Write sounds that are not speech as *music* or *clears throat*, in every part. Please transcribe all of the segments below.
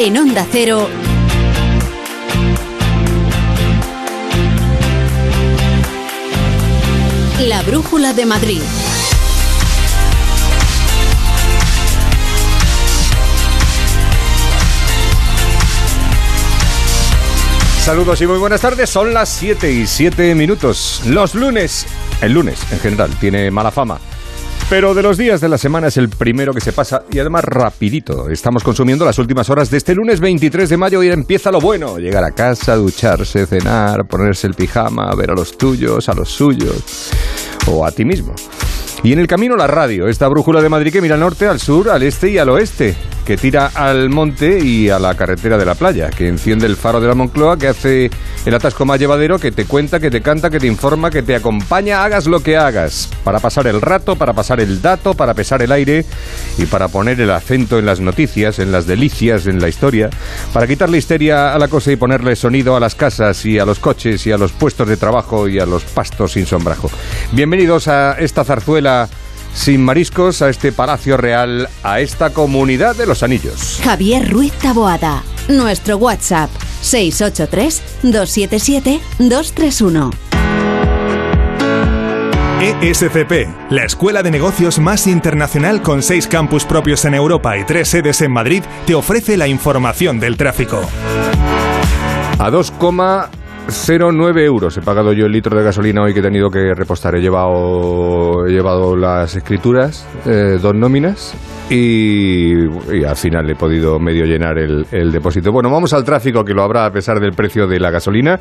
En Onda Cero. La Brújula de Madrid. Saludos y muy buenas tardes. Son las 7 y 7 minutos. Los lunes, el lunes en general, tiene mala fama. Pero de los días de la semana es el primero que se pasa y además rapidito. Estamos consumiendo las últimas horas de este lunes 23 de mayo y empieza lo bueno. Llegar a casa, ducharse, cenar, ponerse el pijama, ver a los tuyos, a los suyos o a ti mismo. Y en el camino la radio, esta brújula de Madrid que mira al norte, al sur, al este y al oeste, que tira al monte y a la carretera de la playa, que enciende el faro de la Moncloa, que hace el atasco más llevadero, que te cuenta, que te canta, que te informa, que te acompaña, hagas lo que hagas, para pasar el rato, para pasar el dato, para pesar el aire y para poner el acento en las noticias, en las delicias, en la historia, para quitarle histeria a la cosa y ponerle sonido a las casas y a los coches y a los puestos de trabajo y a los pastos sin sombrajo. Bienvenidos a esta zarzuela sin mariscos a este Palacio Real, a esta comunidad de los anillos. Javier Ruiz Taboada. Nuestro WhatsApp 683-277-231. ESCP, la escuela de negocios más internacional con seis campus propios en Europa y tres sedes en Madrid, te ofrece la información del tráfico. A 2, 0,9 euros he pagado yo el litro de gasolina hoy que he tenido que repostar. He llevado, he llevado las escrituras, eh, dos nóminas, y, al final he podido medio llenar el, el, depósito. Bueno, vamos al tráfico que lo habrá a pesar del precio de la gasolina.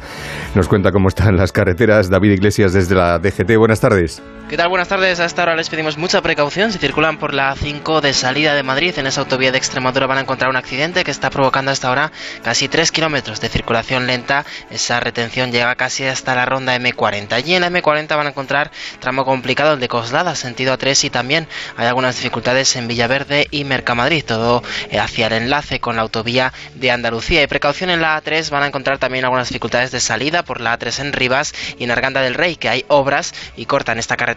Nos cuenta cómo están las carreteras David Iglesias desde la DGT. Buenas tardes. ¿Qué tal? Buenas tardes. A esta hora les pedimos mucha precaución. Si circulan por la 5 de salida de Madrid, en esa autovía de Extremadura van a encontrar un accidente que está provocando hasta ahora casi 3 kilómetros de circulación lenta. Esa retención llega casi hasta la ronda M40. Allí en la M40 van a encontrar tramo complicado el de Coslada, sentido A3 y también hay algunas dificultades en Villaverde Verde y Mercamadrid, todo eh, hacia el enlace con la autovía de Andalucía. Y precaución en la A3 van a encontrar también algunas dificultades de salida por la A3 en Rivas y en Arganda del Rey, que hay obras y cortan esta carretera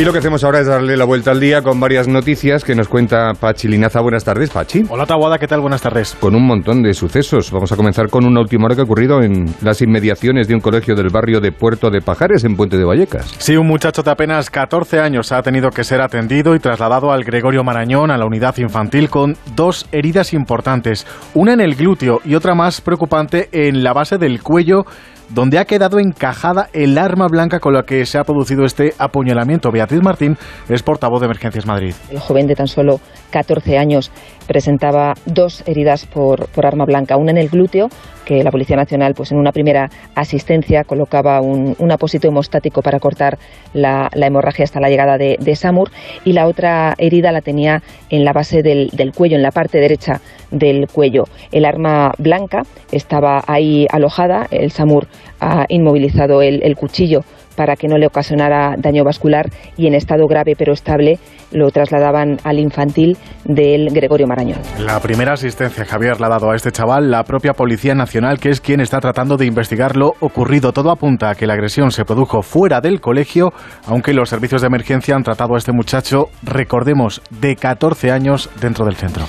Y lo que hacemos ahora es darle la vuelta al día con varias noticias que nos cuenta Pachi Linaza. Buenas tardes, Pachi. Hola, Tabuada, ¿qué tal? Buenas tardes. Con un montón de sucesos. Vamos a comenzar con una última hora que ha ocurrido en las inmediaciones de un colegio del barrio de Puerto de Pajares, en Puente de Vallecas. Sí, un muchacho de apenas 14 años ha tenido que ser atendido y trasladado al Gregorio Marañón, a la unidad infantil, con dos heridas importantes. Una en el glúteo y otra más preocupante en la base del cuello donde ha quedado encajada el arma blanca con la que se ha producido este apuñalamiento. Beatriz Martín es portavoz de Emergencias Madrid. El joven de tan solo 14 años presentaba dos heridas por, por arma blanca, una en el glúteo, que la Policía Nacional, pues en una primera asistencia, colocaba un, un apósito hemostático para cortar la, la, hemorragia hasta la llegada de, SAMUR, y la otra herida la tenía en la base del, del cuello, en la parte derecha del cuello. El arma blanca estaba ahí alojada, el SAMUR ha inmovilizado el, el cuchillo para que no le ocasionara daño vascular y en estado grave pero estable lo trasladaban al infantil del Gregorio Marañón. La primera asistencia, Javier, la ha dado a este chaval la propia Policía Nacional, que es quien está tratando de investigar lo ocurrido. Todo apunta a que la agresión se produjo fuera del colegio, aunque los servicios de emergencia han tratado a este muchacho, recordemos, de 14 años dentro del centro.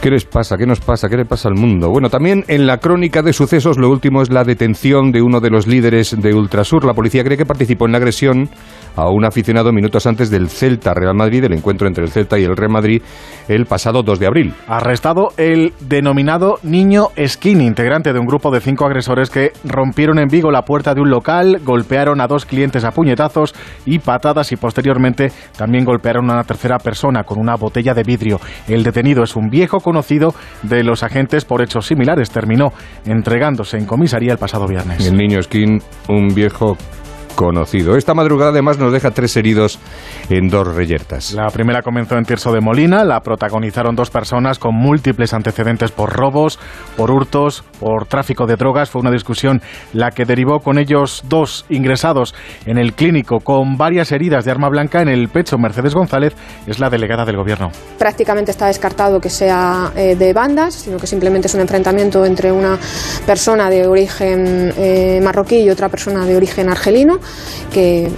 ¿Qué les pasa? ¿Qué nos pasa? ¿Qué le pasa al mundo? Bueno, también en la crónica de sucesos, lo último es la detención de uno de los líderes de Ultrasur. La policía cree que participó en la agresión a un aficionado minutos antes del Celta Real Madrid, del encuentro entre el Celta y el Real Madrid el pasado 2 de abril. Arrestado el denominado niño Skinny, integrante de un grupo de cinco agresores que rompieron en Vigo la puerta de un local, golpearon a dos clientes a puñetazos y patadas y posteriormente también golpearon a una tercera persona con una botella de vidrio. El detenido es un viejo conocido de los agentes por hechos similares. Terminó entregándose en comisaría el pasado viernes. El niño Skin, un viejo desconocido. Esta madrugada además nos deja tres heridos en dos reyertas. La primera comenzó en Tirso de Molina, la protagonizaron dos personas con múltiples antecedentes por robos, por hurtos, por tráfico de drogas. Fue una discusión la que derivó con ellos dos ingresados en el clínico con varias heridas de arma blanca en el pecho. Mercedes González es la delegada del gobierno. Prácticamente está descartado que sea eh, de bandas, sino que simplemente es un enfrentamiento entre una persona de origen eh, marroquí y otra persona de origen argelino, que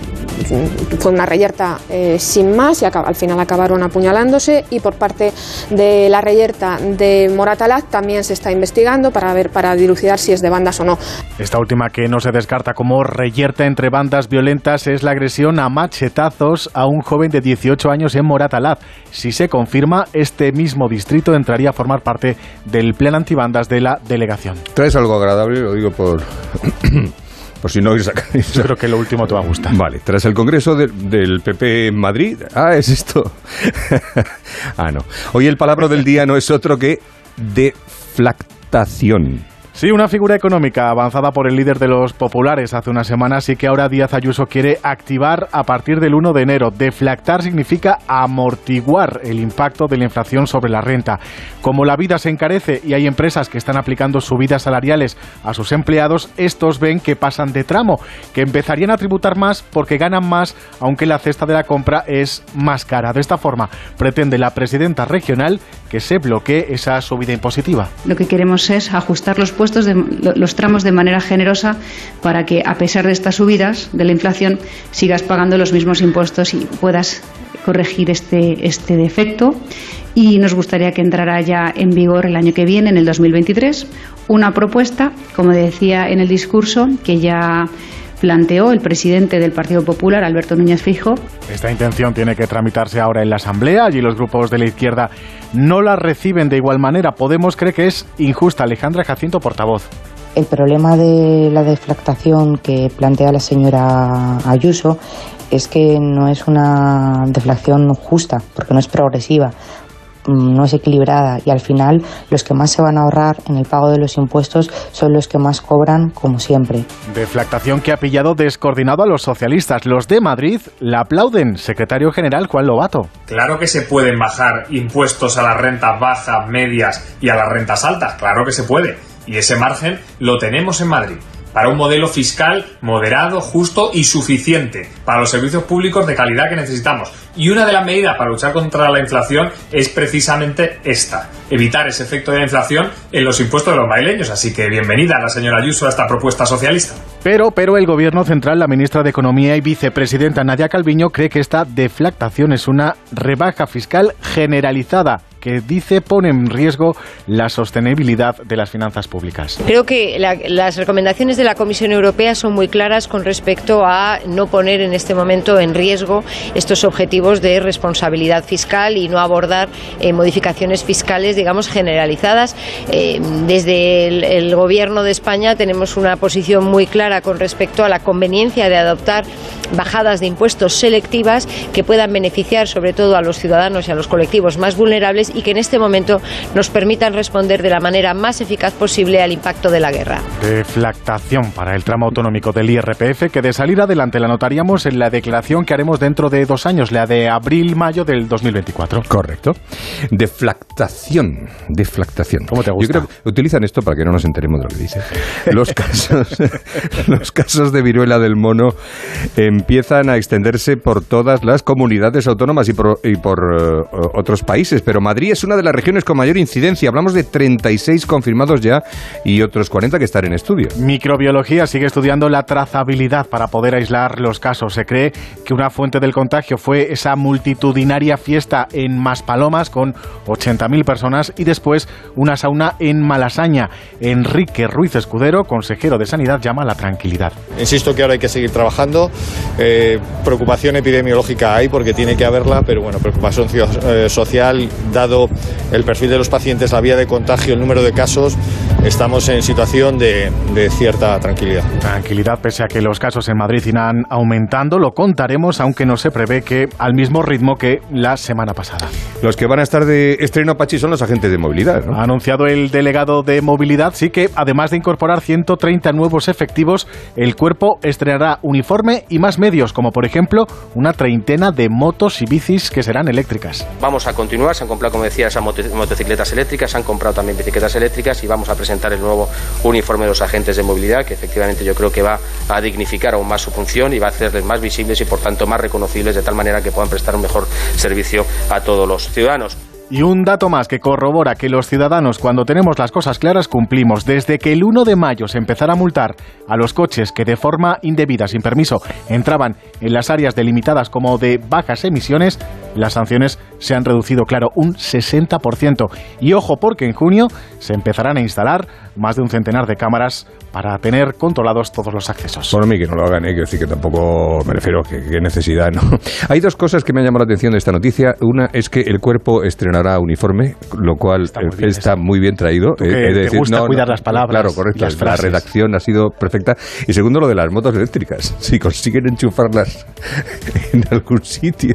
fue una reyerta eh, sin más y al final acabaron apuñalándose y por parte de la reyerta de Moratalaz también se está investigando para ver para dilucidar si es de bandas o no. Esta última que no se descarta como reyerta entre bandas violentas es la agresión a machetazos a un joven de 18 años en Moratalaz. Si se confirma, este mismo distrito entraría a formar parte del plan antibandas de la delegación. ¿Traes algo agradable? Lo digo por... por si no oís acá. Yo creo que lo último te va a gustar. Vale, tras el congreso de- del PP en Madrid. Ah, es esto. *laughs* ah, no. Hoy el palabra del día no es otro que deflactación. Sí, una figura económica avanzada por el líder de los populares hace unas semanas y que ahora Díaz Ayuso quiere activar a partir del 1 de enero. Deflactar significa amortiguar el impacto de la inflación sobre la renta. Como la vida se encarece y hay empresas que están aplicando subidas salariales a sus empleados, estos ven que pasan de tramo, que empezarían a tributar más porque ganan más, aunque la cesta de la compra es más cara. De esta forma, pretende la presidenta regional que se bloquee esa subida impositiva. Lo que queremos es ajustar los puestos los tramos de manera generosa para que a pesar de estas subidas de la inflación sigas pagando los mismos impuestos y puedas corregir este, este defecto. Y nos gustaría que entrara ya en vigor el año que viene, en el 2023, una propuesta, como decía en el discurso, que ya planteó el presidente del Partido Popular, Alberto Núñez Fijo, Esta intención tiene que tramitarse ahora en la Asamblea. Allí los grupos de la izquierda no la reciben de igual manera. Podemos cree que es injusta. Alejandra Jacinto, portavoz. El problema de la deflactación que plantea la señora Ayuso es que no es una deflación justa, porque no es progresiva, no es equilibrada y al final los que más se van a ahorrar en el pago de los impuestos son los que más cobran, como siempre. Deflactación que ha pillado descoordinado a los socialistas. Los de Madrid la aplauden. Secretario General Juan Lobato. Claro que se pueden bajar impuestos a las rentas bajas, medias y a las rentas altas, claro que se puede. Y ese margen lo tenemos en Madrid para un modelo fiscal moderado, justo y suficiente para los servicios públicos de calidad que necesitamos. Y una de las medidas para luchar contra la inflación es precisamente esta, evitar ese efecto de la inflación en los impuestos de los madrileños. Así que bienvenida la señora Ayuso a esta propuesta socialista. Pero, pero el Gobierno Central, la ministra de Economía y vicepresidenta Nadia Calviño cree que esta deflactación es una rebaja fiscal generalizada que dice pone en riesgo la sostenibilidad de las finanzas públicas. Creo que la- las recomendaciones de la Comisión Europea son muy claras con respecto a no poner en este momento en riesgo estos objetivos de responsabilidad fiscal y no abordar eh, modificaciones fiscales, digamos, generalizadas. Eh, desde el Gobierno de España tenemos una posición muy clara con respecto a la conveniencia de adoptar bajadas de impuestos selectivas que puedan beneficiar sobre todo a los ciudadanos y a los colectivos más vulnerables y que en este momento nos permitan responder de la manera más eficaz posible al impacto de la guerra. Deflactación para el tramo autonómico del IRPF que de salir adelante la notaríamos en la declaración que haremos dentro de dos años, la de abril-mayo del 2024. Correcto. Deflactación. Deflactación. ¿Cómo te gusta? Yo creo que utilizan esto para que no nos enteremos de lo que dice. Los casos, *laughs* los casos de viruela del mono empiezan a extenderse por todas las comunidades autónomas y por, y por eh, otros países, pero Madrid es una de las regiones con mayor incidencia. Hablamos de 36 confirmados ya y otros 40 que están en estudio. Microbiología sigue estudiando la trazabilidad para poder aislar los casos. Se cree que una fuente del contagio fue esa multitudinaria fiesta en Maspalomas con 80.000 personas y después una sauna en Malasaña. Enrique Ruiz Escudero, consejero de Sanidad, llama a la tranquilidad. Insisto que ahora hay que seguir trabajando. Eh, preocupación epidemiológica hay porque tiene que haberla, pero bueno, preocupación eh, social, dado el perfil de los pacientes, la vía de contagio, el número de casos, estamos en situación de, de cierta tranquilidad. Tranquilidad, pese a que los casos en Madrid irán aumentando, lo contaremos, aunque no se prevé que al mismo ritmo que la semana pasada. Los que van a estar de estreno, Pachi, son los agentes de movilidad. ¿no? Ha anunciado el delegado de movilidad, sí que además de incorporar 130 nuevos efectivos, el cuerpo estrenará uniforme y más medios, como por ejemplo una treintena de motos y bicis que serán eléctricas. Vamos a continuar, se han comprado, como decía, esas moto- motocicletas eléctricas, se han comprado también bicicletas eléctricas y vamos a presentar el nuevo uniforme de los agentes de movilidad, que efectivamente yo creo que va a dignificar aún más su función y va a hacerles más visibles y por tanto más reconocibles de tal manera que puedan prestar un mejor servicio a todos los ciudadanos. Y un dato más que corrobora que los ciudadanos cuando tenemos las cosas claras cumplimos. Desde que el 1 de mayo se empezara a multar a los coches que de forma indebida, sin permiso, entraban en las áreas delimitadas como de bajas emisiones, las sanciones se han reducido, claro, un 60%. Y ojo porque en junio se empezarán a instalar más de un centenar de cámaras para tener controlados todos los accesos. Por mí que no lo hagan, ¿eh? quiero decir que tampoco me refiero que, que necesidad, ¿no? *laughs* Hay dos cosas que me han llamado la atención de esta noticia. Una es que el cuerpo estrenará uniforme, lo cual está muy bien, está muy bien traído. Tú que te gusta cuidar las palabras, Claro, correcto. las la redacción ha sido perfecta. Y segundo, lo de las motos eléctricas. Si consiguen enchufarlas *laughs* en algún sitio.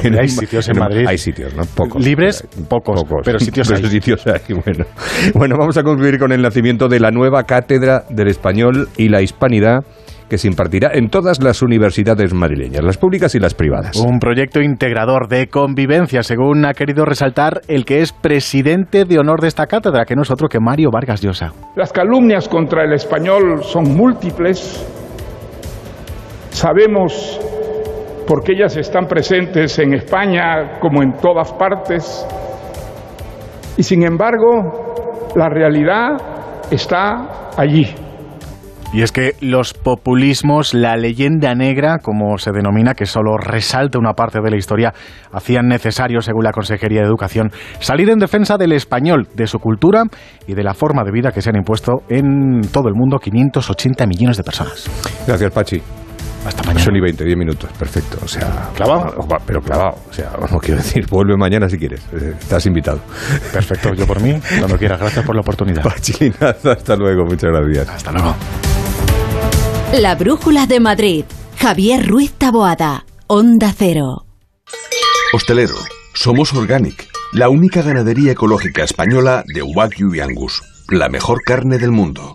pero hay sitios en Madrid. Hay sitios, ¿no? Pocos. Libres, pocos, pero sitios *laughs* hay. sitios hay, bueno. Bueno, vamos a concluir con el nacimiento de la nueva cátedra del español y la hispanidad que se impartirá en todas las universidades madrileñas, las públicas y las privadas. Un proyecto integrador de convivencia, según ha querido resaltar el que es presidente de honor de esta cátedra, que no es otro que Mario Vargas Llosa. Las calumnias contra el español son múltiples. Sabemos porque ellas están presentes en España como en todas partes. Y sin embargo, la realidad está allí. Y es que los populismos, la leyenda negra, como se denomina, que solo resalta una parte de la historia, hacían necesario, según la Consejería de Educación, salir en defensa del español, de su cultura y de la forma de vida que se han impuesto en todo el mundo 580 millones de personas. Gracias, Pachi. Hasta mañana. Son y 20, 10 minutos, perfecto. O sea, ¿Clavado? pero clavado. O sea, no quiero decir, vuelve mañana si quieres. Eh, Estás invitado. Perfecto, yo por mí, cuando quieras. Gracias por la oportunidad. Hasta luego, muchas gracias. Hasta luego. La Brújula de Madrid. Javier Ruiz Taboada. Onda Cero. Hostelero, somos Organic, la única ganadería ecológica española de Wagyu y Angus, la mejor carne del mundo.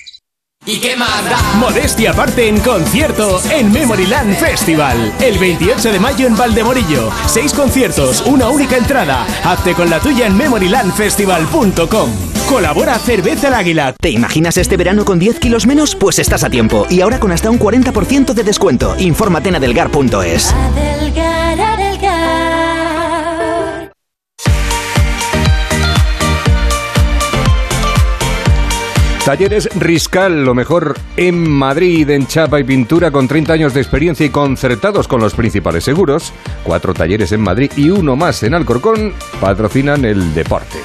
¿Y qué más da? Modestia aparte en concierto en Memoryland Festival. El 28 de mayo en Valdemorillo. Seis conciertos, una única entrada. Hazte con la tuya en memorylandfestival.com. Colabora Cerveza el Águila. ¿Te imaginas este verano con 10 kilos menos? Pues estás a tiempo. Y ahora con hasta un 40% de descuento. Infórmate en adelgar.es. Adelgar, adelgar. Talleres Riscal, lo mejor en Madrid, en chapa y pintura, con 30 años de experiencia y concertados con los principales seguros. Cuatro talleres en Madrid y uno más en Alcorcón patrocinan el deporte.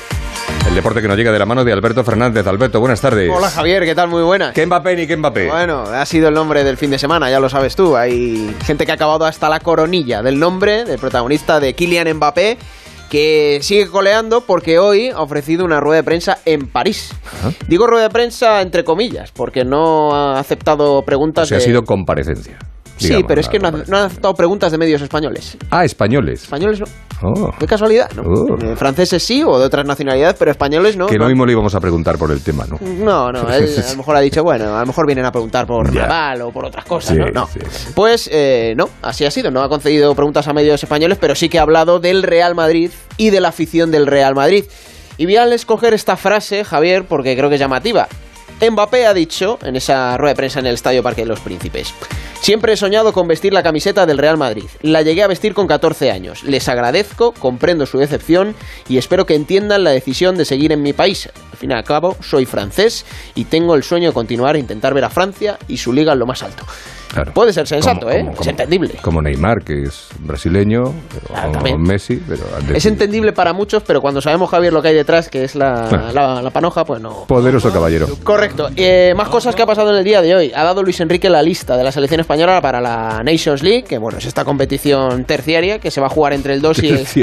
El deporte que nos llega de la mano de Alberto Fernández. Alberto, buenas tardes. Hola Javier, ¿qué tal? Muy buenas. ¿Qué Mbappé ni qué Mbappé? Bueno, ha sido el nombre del fin de semana, ya lo sabes tú. Hay gente que ha acabado hasta la coronilla del nombre del protagonista de Kylian Mbappé, que sigue coleando porque hoy ha ofrecido una rueda de prensa en París. Digo rueda de prensa entre comillas, porque no ha aceptado preguntas O sea, ha sido comparecencia. Sí, pero es que no nada ha, no ha aceptado preguntas de medios españoles. Ah, españoles. Españoles no. Oh. ¿Qué casualidad? ¿no? Oh. Eh, franceses sí, o de otras nacionalidades, pero españoles no. que no lo mismo le íbamos a preguntar por el tema, ¿no? No, no, *laughs* él a lo mejor ha dicho, bueno, a lo mejor vienen a preguntar por Ya. Nadal o por otras cosas, Sí, ¿no? No. sí. Pues eh, no, así ha sido, no ha concedido preguntas a medios españoles, pero sí que ha hablado del Real Madrid y de la afición del Real Madrid. Y voy a escoger esta frase, Javier, porque creo que es llamativa. Mbappé ha dicho en esa rueda de prensa en el Estadio Parque de los Príncipes, Siempre he soñado con vestir la camiseta del Real Madrid. La llegué a vestir con 14 años. Les agradezco, comprendo su decepción y espero que entiendan la decisión de seguir en mi país. Al fin y al cabo, soy francés y tengo el sueño de continuar e intentar ver a Francia y su liga en lo más alto. Claro. Puede ser sensato, Como- ¿eh? como- es como- entendible. Como Neymar, que es brasileño, o. Messi, pero Es entendible para muchos, pero cuando sabemos, Javier, lo que hay detrás, que es la, Ah. la- la panoja, pues no. Poderoso caballero. Correcto. Eh, más cosas que ha pasado en el día de hoy. Ha dado Luis Enrique la lista de la selección española para la Nations League, que bueno, es esta competición terciaria que se va a jugar entre el 2 y el... Sí,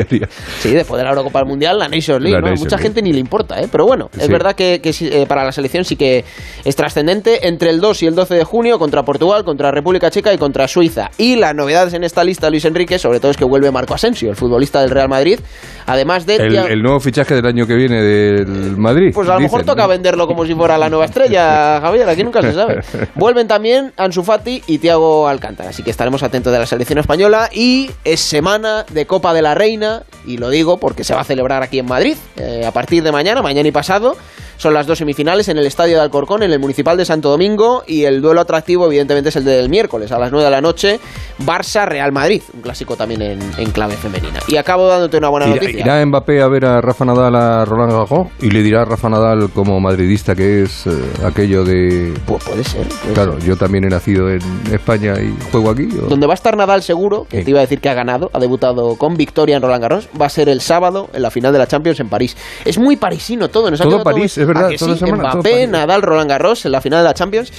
después de la Eurocopa del Mundial, la Nations League, La ¿no? Nations Mucha League. gente ni le importa, ¿eh? Pero bueno, es Sí. verdad que, que eh, para la selección sí que es trascendente. Entre el 2 y el 12 de junio, contra Portugal, contra República Checa y contra Suiza. Y las novedades en esta lista, Luis Enrique, sobre todo es que vuelve Marco Asensio, el futbolista del Real Madrid. Además de... El, nuevo fichaje del año que viene del Madrid. pues a lo mejor dicen, toca ¿no? venderlo como si fuera la nueva estrella, *laughs* Javier, aquí nunca se sabe. *laughs* Vuelven también Ansu Fati y Thiago Alcántara, así que estaremos atentos de la selección española y es semana de Copa de la Reina y lo digo porque se va a celebrar aquí en Madrid eh, a partir de mañana, mañana y pasado. Son las dos semifinales en el Estadio de Alcorcón, en el Municipal de Santo Domingo y el duelo atractivo evidentemente es el del miércoles a las 9 de la noche, Barça-Real Madrid, un clásico también en, en clave femenina. Y acabo dándote una buena noticia. irá Mbappé a ver a Rafa Nadal a Roland Garros y le dirá a Rafa Nadal como madridista que es eh, aquello de... Pues puede ser. puede Claro, yo también he nacido en España y juego aquí. ¿o? Donde va a estar Nadal seguro, que te iba a decir que ha ganado, ha debutado con victoria en Roland Garros, va a ser el sábado en la final de la Champions en París. Es muy parisino todo, ¿no? ¿Se ha Todo París, es verdad, ¿A que toda sí? semana, todo Mbappé. Nadal, Roland Garros en la final de la Champions.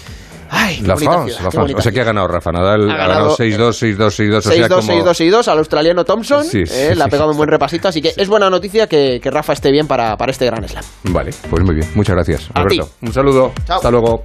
Ay, La France, la France. O sea que ha ganado Rafa Nadal, Ha ganado ganado, 6-2, 6-2, 6-2. O sea, 6-2, como... 6-2, 6-2 al australiano Thompson. Sí, sí, eh, le ha sí, pegado un sí. buen repasito, así que es buena noticia que, que Rafa esté bien para, para este gran slam. Vale, pues muy bien. Muchas gracias, A Roberto. ti. Un saludo. Chao. Hasta luego.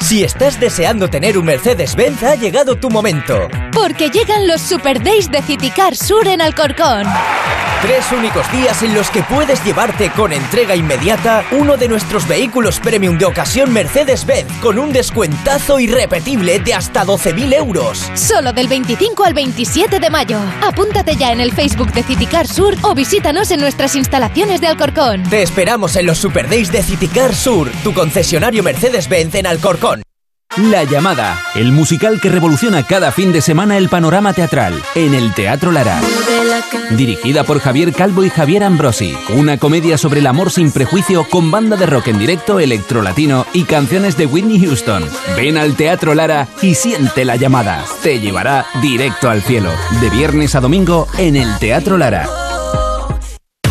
Si estás deseando tener un Mercedes-Benz, ha llegado tu momento. Porque llegan los Super Days de Citicar Sur en Alcorcón. Tres únicos días en los que puedes llevarte con entrega inmediata uno de nuestros vehículos premium de ocasión Mercedes-Benz con un descuentazo irrepetible de hasta 12.000 euros. Solo del 25 al 27 de mayo. Apúntate ya en el Facebook de Citicar Sur o visítanos en nuestras instalaciones de Alcorcón. Te esperamos en los Super Days de Citicar Sur, tu concesionario Mercedes-Benz en Alcorcón. La llamada, el musical que revoluciona cada fin de semana el panorama teatral en el Teatro Lara. Dirigida por Javier Calvo y Javier Ambrosi, una comedia sobre el amor sin prejuicio con banda de rock en directo, electrolatino y canciones de Whitney Houston. Ven al Teatro Lara y siente la llamada. Te llevará directo al cielo. De viernes a domingo en el Teatro Lara.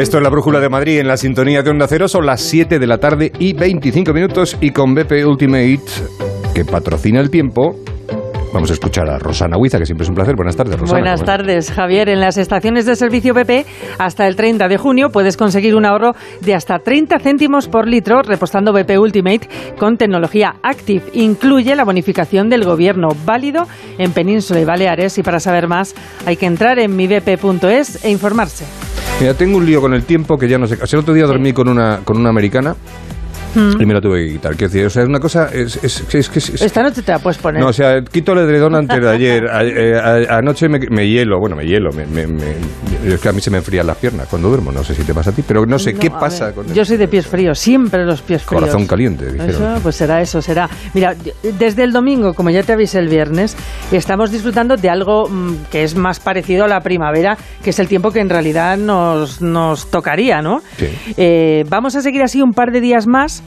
Esto es la Brújula de Madrid en la sintonía de Onda Cero. Son las 7 de la tarde y 25 minutos. Y con BP Ultimate, que patrocina el tiempo, vamos a escuchar a Rosana Huiza, que siempre es un placer. Buenas tardes, Rosana. Buenas ¿Cómo tardes, Javier. En las estaciones de servicio BP, hasta el 30 de junio puedes conseguir un ahorro de hasta 30 céntimos por litro repostando BP Ultimate con tecnología Active. Incluye la bonificación del gobierno válido en Península y Baleares. Y para saber más, hay que entrar en mibp.es e informarse. Mira, tengo un lío con el tiempo que ya no sé. O sea, el otro día dormí con una, con una americana Mm. y me la tuve que quitar. Quiero decir, o sea, es una cosa. Es, es, es, Esta noche te la puedes poner. no, o sea, quito el edredón antes de ayer. A- eh, a- anoche me, me hielo, bueno, me hielo. Me, me- me- es que a mí se me enfrían las piernas cuando duermo. No sé si te pasa a ti, pero no sé No, qué pasa con el Yo soy de pies fríos, siempre los pies fríos. corazón caliente. Dijeron. Eso, pues será eso, será. Mira, desde el domingo, como ya te avisé el viernes, estamos disfrutando de algo mm, que es más parecido a la primavera, que es el tiempo que en realidad nos, nos tocaría, ¿no? Eh, vamos a seguir así un par de días más,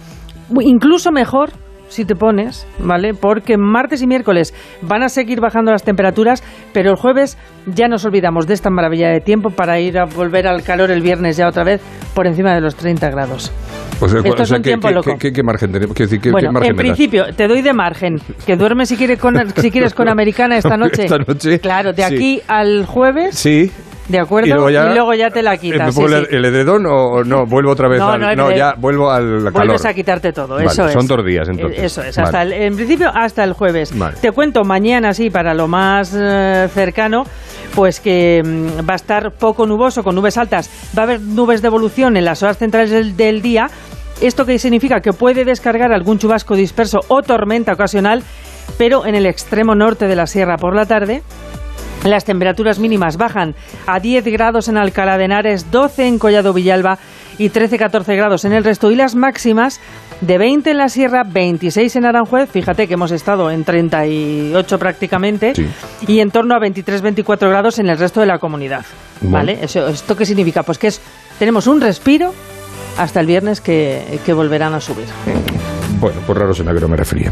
incluso mejor. si te pones, ¿vale? Porque martes y miércoles van a seguir bajando las temperaturas, pero el jueves ya nos olvidamos de esta maravilla de tiempo para ir a volver al calor el viernes ya otra vez por encima de los 30 grados. O sea, Esto o es un ¿qué, tiempo qué- loco. qué- qué margen tenemos? Quiero decir, ¿qué, qué bueno, margen en principio, te doy de margen. Que duermes si quieres con, si quieres con *laughs* americana esta noche. Esta noche, Claro, de sí. aquí al jueves, Sí. ¿De acuerdo? Y luego ya- te la ¿Me quitas. sí, el, sí. el edredón o no? Vuelvo otra vez No, al... no, el No, edredón. ya vuelvo al calor. Vuelves a quitarte todo, Vale, eso es. son dos días, entonces. Eh, Eso es, Vale. hasta el- en principio hasta el jueves. Vale. Te cuento mañana, sí, para lo más eh, cercano, pues que mm, va a estar poco nuboso, con nubes altas. Va a haber nubes de evolución en las horas centrales del, del día. ¿Esto qué significa? Que puede descargar algún chubasco disperso o tormenta ocasional, pero en el extremo norte de la sierra por la tarde. Las temperaturas mínimas bajan a 10 grados en Alcalá de Henares, 12 en Collado Villalba y 13-14 grados en el resto. Y las máximas de 20 en la Sierra, 26 en Aranjuez, fíjate que hemos estado en 38 prácticamente, y en torno a 23-24 grados en el resto de la comunidad. Bueno. ¿Vale? Eso, ¿Esto qué significa? Pues que es, tenemos un respiro hasta el viernes que, que volverán a subir. Bueno, por raro suena que no me refería.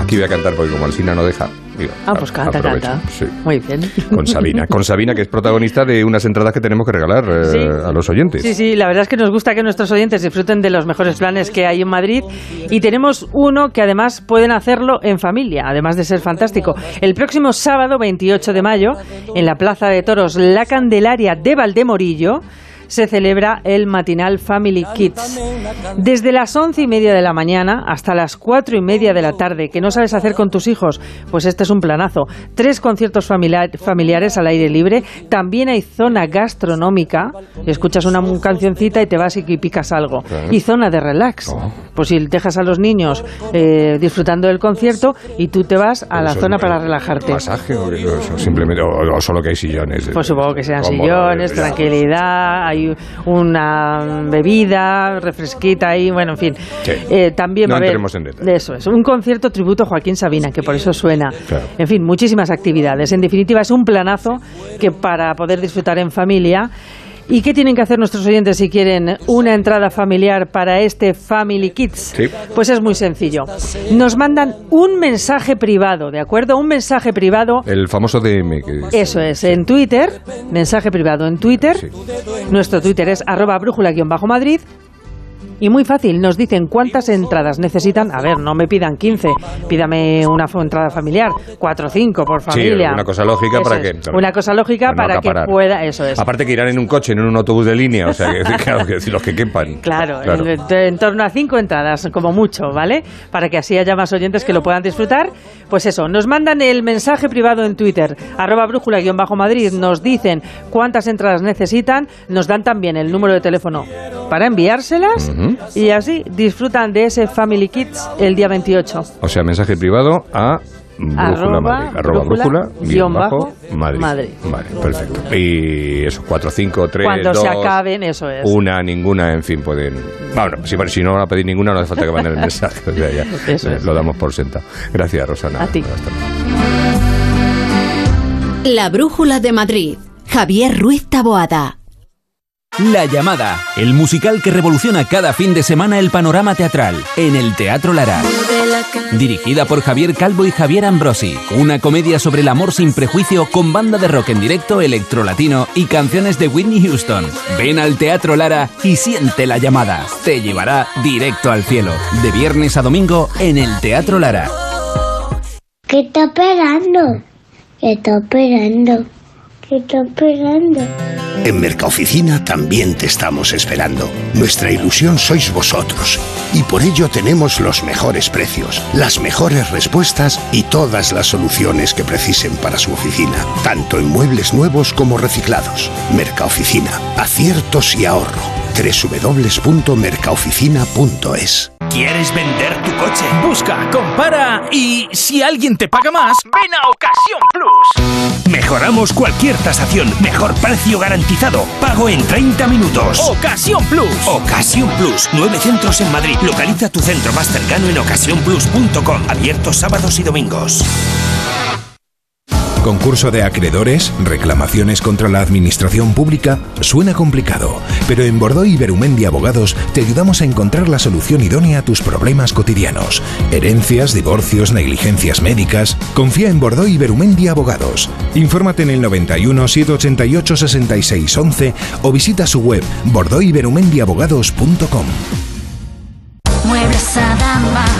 Aquí voy a cantar porque como Alcina no deja. digo, Ah, pues canta, aprovecho, canta. sí. Muy bien. Con Sabina. Con Sabina, que es protagonista de unas entradas que tenemos que regalar eh, Sí. a los oyentes. Sí, sí, la verdad es que nos gusta que nuestros oyentes disfruten de los mejores planes que hay en Madrid y tenemos uno que además pueden hacerlo en familia, además de ser fantástico. El próximo sábado 28 de mayo, en la Plaza de Toros La Candelaria de Valdemorillo, se celebra el matinal Family Kids. Desde las once y media de la mañana hasta las cuatro y media de la tarde, que no sabes hacer con tus hijos, pues este es un planazo. Tres conciertos familiar- familiares al aire libre. También hay zona gastronómica. Escuchas una cancioncita y te vas y picas algo. Y zona de relax. Pues si dejas a los niños eh, disfrutando del concierto y tú te vas a la zona para relajarte. Masaje o, simplemente, o, solo que hay sillones. Pues supongo que sean sillones, tranquilidad, hay una bebida, refresquita ahí, bueno, en fin. Sí. Eh, también No va a haber, entremos en detalle. Eso es, un concierto tributo a Joaquín Sabina, que por eso suena. Claro. En fin, muchísimas actividades. En definitiva, es un planazo que para poder disfrutar en familia. ¿Y qué tienen que hacer nuestros oyentes si quieren una entrada familiar para este Family Kids? Sí. Pues es muy sencillo. Nos mandan un mensaje privado, ¿de acuerdo? Un mensaje privado El famoso DM. Que eso es, en Twitter, mensaje privado en Twitter. Nuestro Twitter es arroba brújula-madrid. Y muy fácil, nos dicen cuántas entradas necesitan. A ver, no me pidan 15, pídame una entrada familiar, 4 o 5 por Sí, familia. una cosa lógica Eso para es, que- Una cosa lógica para no que acaparar. pueda, eso es. Aparte que irán en un coche, no en un autobús de línea, o sea, que, *laughs* claro, que los que quepan. Claro, En, en torno a cinco entradas, como mucho, ¿vale? Para que así haya más oyentes que lo puedan disfrutar. Pues eso, nos mandan el mensaje privado en Twitter, arroba brújula-madrid, nos dicen cuántas entradas necesitan, nos dan también el número de teléfono para enviárselas y así disfrutan de ese Family Kids el día 28. O sea, mensaje privado a Brújula Madrid. Arroba brújula, guion bajo, Madrid. Madrid. Vale, perfecto. Y eso, 4, 5, 3, Cuando 2, se acaben, eso es. una, ninguna, en fin, pueden... Bueno, si, si no van a pedir ninguna, no hace falta que manden el *laughs* mensaje. O sea, ya, Eso eh, es. Lo damos por sentado. Gracias, Rosana. A ti. La Brújula de Madrid. Javier Ruiz Taboada. La llamada, el musical que revoluciona cada fin de semana el panorama teatral en el Teatro Lara. Dirigida por Javier Calvo y Javier Ambrosi, una comedia sobre el amor sin prejuicio con banda de rock en directo, electrolatino y canciones de Whitney Houston. Ven al Teatro Lara y siente la llamada. Te llevará directo al cielo. De viernes a domingo en el Teatro Lara. ¿Qué está esperando? ¿Qué está esperando? ¿Qué está esperando? En Mercaoficina también te estamos esperando. Nuestra ilusión sois vosotros. Y por ello tenemos los mejores precios, las mejores respuestas y todas las soluciones que precisen para su oficina, tanto en muebles nuevos como reciclados. Mercaoficina, aciertos y ahorro. www.mercaoficina.es. ¿Quieres vender tu coche? Busca, compara y si alguien te paga más, ven a Ocasión Plus. Mejoramos cualquier tasación, mejor precio garantizado, pago en 30 minutos. Ocasión Plus. Ocasión Plus, nueve centros en Madrid. Localiza tu centro más cercano en ocasiónplus.com, abiertos sábados y domingos. Concurso de acreedores, reclamaciones contra la administración pública, suena complicado, pero en Bordeaux y Berumendi Abogados te ayudamos a encontrar la solución idónea a tus problemas cotidianos. Herencias, divorcios, negligencias médicas. Confía en Bordeaux y Berumendi Abogados. Infórmate en el 91 788 66 11 o visita su web bordeauxyberumendiabogados.com.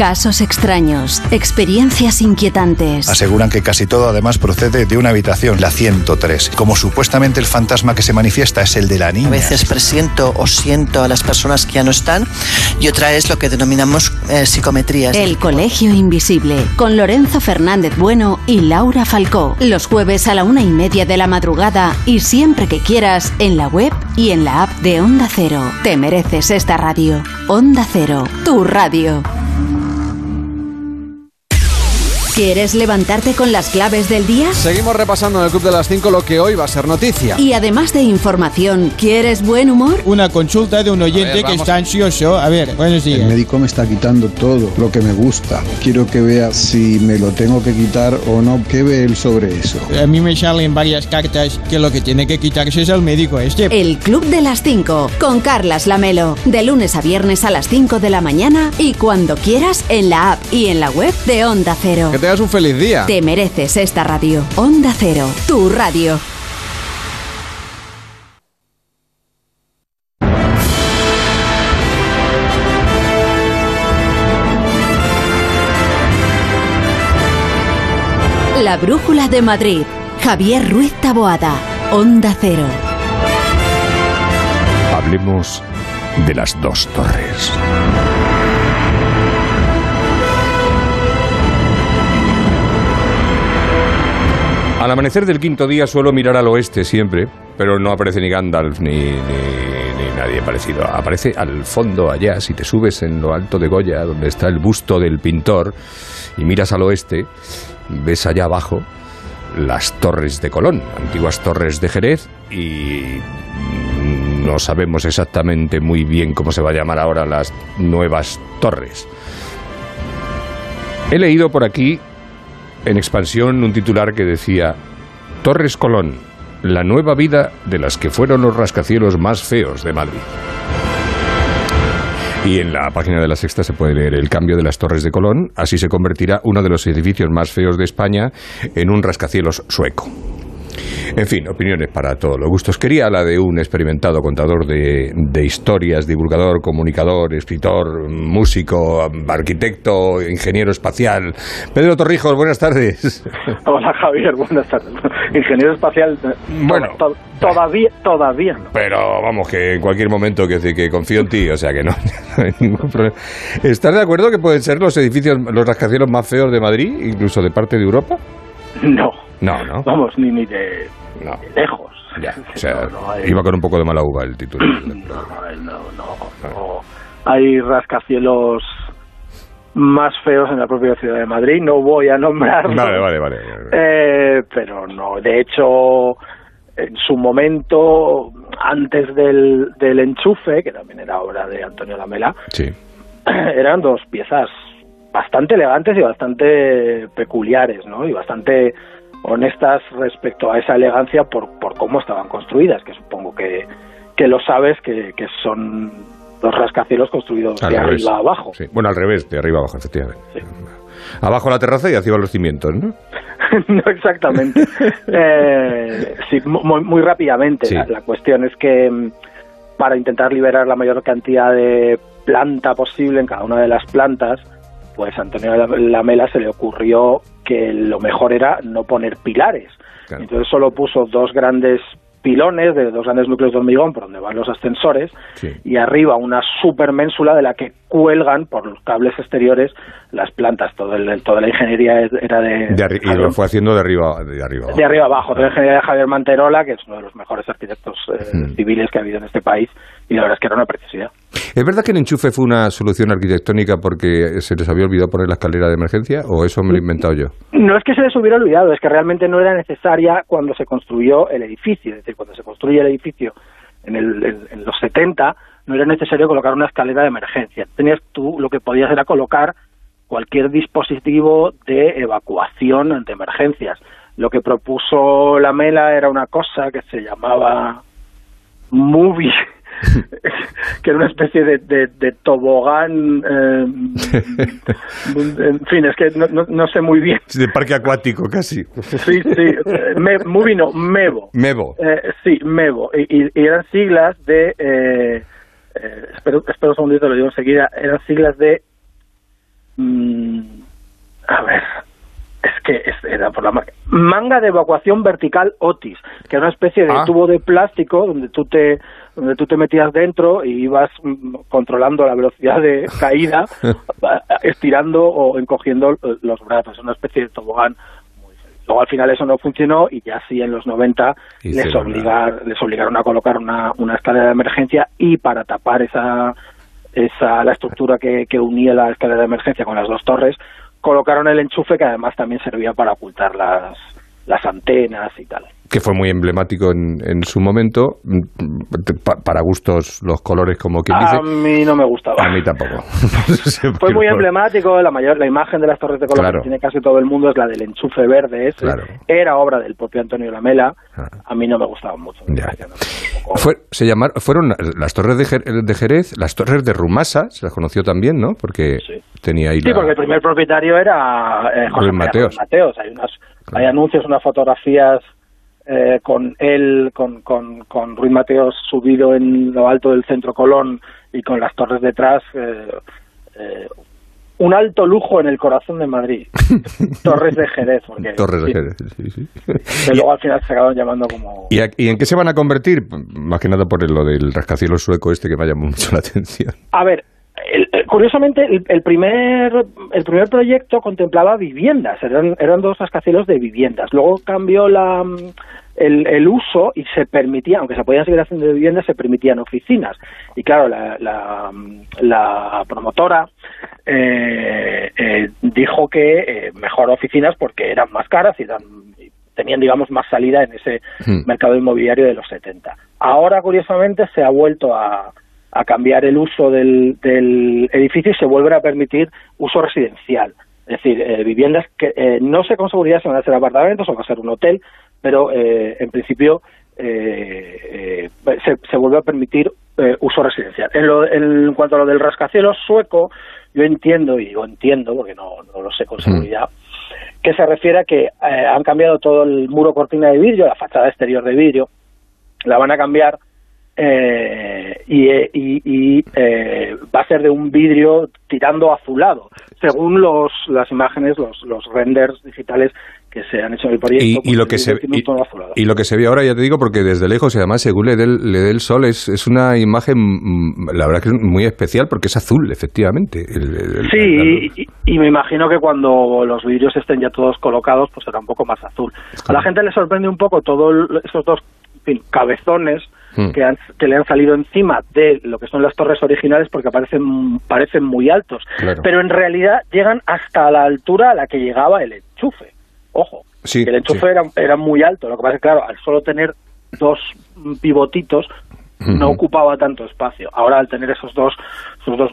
Casos extraños, experiencias inquietantes. Aseguran que casi todo además procede de una habitación, la 103. Como supuestamente el fantasma que se manifiesta es el de la niña. A veces presiento o siento a las personas que ya no están y otra es lo que denominamos eh, psicometrías. El Colegio Invisible, con Lorenzo Fernández Bueno y Laura Falcó. Los jueves a la una y media de la madrugada y siempre que quieras en la web y en la app de Onda Cero. Te mereces esta radio. Onda Cero, tu radio. ¿Quieres levantarte con las claves del día? Seguimos repasando en el Club de las 5 lo que hoy va a ser noticia. Y además de información, ¿quieres buen humor? Una consulta de un oyente ver, que está ansioso. A ver, buenos El días. médico me está quitando todo lo que me gusta. Quiero que vea si me lo tengo que quitar o no. ¿Qué ve él sobre eso? A mí me salen varias cartas que lo que tiene que quitarse es el médico este. El Club de las 5 con Carlas Lamelo. De lunes a viernes a las 5 de la mañana y cuando quieras en la app y en la web de Onda Cero. Tengas un feliz día. Te mereces esta radio. Onda Cero, tu radio. La Brújula de Madrid. Javier Ruiz Taboada. Onda Cero. Hablemos de las dos torres. Al amanecer del quinto día suelo mirar al oeste siempre, pero no aparece ni Gandalf ni, ni- ni nadie parecido. Aparece al fondo allá, si te subes en lo alto de Goya, donde está el busto del pintor, y miras al oeste, ves allá abajo las torres de Colón, antiguas torres de Jerez, y no sabemos exactamente muy bien cómo se va a llamar ahora las nuevas torres. He leído por aquí en expansión un titular que decía Torres Colón, la nueva vida de las que fueron los rascacielos más feos de Madrid. Y en la página de la sexta se puede leer el cambio de las Torres de Colón, así se convertirá uno de los edificios más feos de España en un rascacielos sueco. En fin, opiniones para todos los gustos. Quería la de un experimentado contador de, de historias, divulgador, comunicador, escritor, músico, arquitecto, ingeniero espacial. Pedro Torrijos, buenas tardes. *laughs* Hola Javier, buenas tardes. Ingeniero espacial, eh, Bueno. to- todavía, todavía no. Pero vamos, que en cualquier momento que, que confío en ti, o sea que no, *laughs* no hay ningún problema. ¿Estás de acuerdo que pueden ser los edificios, los rascacielos más feos de Madrid, incluso de parte de Europa? No, No, no. vamos, ni, ni de No. ni de lejos. Ya, *laughs* o sea, No, no hay- iba con un poco de mala uva el título. *clears throat* No, no, no. Hay rascacielos más feos en la propia ciudad de Madrid, no voy a nombrarlos. Vale, vale, vale. Eh, pero no, de hecho, en su momento, antes del, del enchufe, que también era obra de Antonio Lamela, Sí. *clears throat* eran dos piezas bastante elegantes y bastante peculiares, ¿no? Y bastante honestas respecto a esa elegancia por, por cómo estaban construidas, que supongo que, que lo sabes, que, que son los rascacielos construidos Al de revés. arriba abajo. Sí. Bueno, al revés, de arriba abajo, efectivamente. Abajo la terraza y arriba los cimientos, ¿no? *laughs* no exactamente. *laughs* Eh, sí, muy, muy rápidamente. Sí. La, la cuestión es que mm, para intentar liberar la mayor cantidad de planta posible en cada una de las plantas, pues a Antonio Lamela se le ocurrió que lo mejor era no poner pilares. Entonces solo puso dos grandes pilones de dos grandes núcleos de hormigón por donde van los ascensores y arriba una superménsula de la que cuelgan por los cables exteriores las plantas. Todo el, toda la ingeniería era de... y lo fue haciendo de arriba, de arriba abajo. De arriba abajo. Toda la ingeniería de Javier Manterola, que es uno de los mejores arquitectos eh, hmm. civiles que ha habido en este país y la verdad es que era una preciosidad. ¿Es verdad que el enchufe fue una solución arquitectónica porque se les había olvidado poner la escalera de emergencia o eso me lo he inventado yo? No es que se les hubiera olvidado, es que realmente no era necesaria cuando se construyó el edificio. Es decir, cuando se construye el edificio en, en los 70 no era necesario colocar una escalera de emergencia. Tenías tú lo que podías era colocar cualquier dispositivo de evacuación ante emergencias. Lo que propuso la Mela era una cosa que se llamaba Movie *laughs* que era una especie de, de, tobogán, eh, *laughs* en fin, es que no, no, sé muy bien. De parque acuático casi. Sí, sí, Me, movie no, Mevo. Mevo. Eh, sí, Mevo, y, eran siglas de, eh, espero, espero un segundito, lo digo enseguida, eran siglas de, mm, a ver, es que era por la manga de evacuación vertical Otis, que era una especie de ah. tubo de plástico donde tú te donde tú te metías dentro y ibas mm, controlando la velocidad de *laughs* caída, estirando o encogiendo los brazos, una especie de tobogán. Luego al final eso no funcionó y ya sí en los 90 les, obligar, les obligaron a colocar una, una escalera de emergencia y para tapar esa, esa la estructura que, que unía la escalera de emergencia con las dos torres, colocaron el enchufe que además también servía para ocultar las, las antenas y tal que fue muy emblemático en, en su momento, mm, para gustos los colores como quien dice. A mí no me gustaba. A mí tampoco. *laughs* fue muy emblemático, la mayor la imagen de las torres de color que tiene casi todo el mundo es la del enchufe verde ese. Era obra del propio Antonio Lamela. Ah. A mí no me gustaba mucho. Fue, se llamaron, fueron las torres de, Jerez, las torres de Rumasa, se las conoció también, ¿no? Porque tenía ahí Sí, porque el primer propietario era eh, José Mateos. Mateos. Hay, unas, hay anuncios, unas fotografías eh, con él, con, con, con Ruiz Mateos subido en lo alto del centro Colón y con las torres detrás, eh, eh, un alto lujo en el corazón de Madrid. *laughs* Torres de Jerez. Porque, Torres de Jerez, sí, sí. Que luego al final se acaban llamando como... ¿Y, en qué se van a convertir? Más que nada por lo del rascacielos sueco este que me llamado mucho la atención. A ver, curiosamente, el, primer, el primer proyecto contemplaba viviendas, eran, eran dos rascacielos de viviendas. Luego cambió la, el, el, uso y se permitía, aunque se podían seguir haciendo viviendas, se permitían oficinas. Y claro, la, la, promotora eh, eh, dijo que eh, mejor oficinas porque eran más caras y tenían, digamos, más salida en ese hmm. mercado inmobiliario de los 70. Ahora, curiosamente, se ha vuelto a, a cambiar el uso del, del edificio y se vuelve a permitir uso residencial. Es decir, viviendas que no sé con seguridad si van a ser apartamentos o va a ser un hotel, pero eh, en principio eh, eh, se, se vuelve a permitir uso residencial. En, cuanto a lo del rascacielos sueco, yo entiendo, y digo entiendo porque no, no lo sé con seguridad, que se refiere a que han cambiado todo el muro cortina de vidrio, la fachada exterior de vidrio, la van a cambiar y, y, va a ser de un vidrio tirando azulado, según los, las imágenes, los, los renders digitales que se han hecho en el proyecto. Y, lo que se, y, lo que se ve ahora, ya te digo, porque desde lejos, y además, según le dé el, sol, es, es una imagen, mm, la verdad que es muy especial porque es azul, efectivamente. sí, y, me imagino que cuando los vidrios estén ya todos colocados, pues será un poco más azul. A la gente le sorprende un poco todos esos dos cabezones hmm. que, han, que le han salido encima de lo que son las torres originales porque parecen, parecen muy altos. Pero en realidad llegan hasta la altura a la que llegaba el enchufe. Ojo, el enchufe era, muy alto, lo que pasa es que, claro, al solo tener dos pivotitos, no ocupaba tanto espacio. Ahora, al tener esos dos, esos dos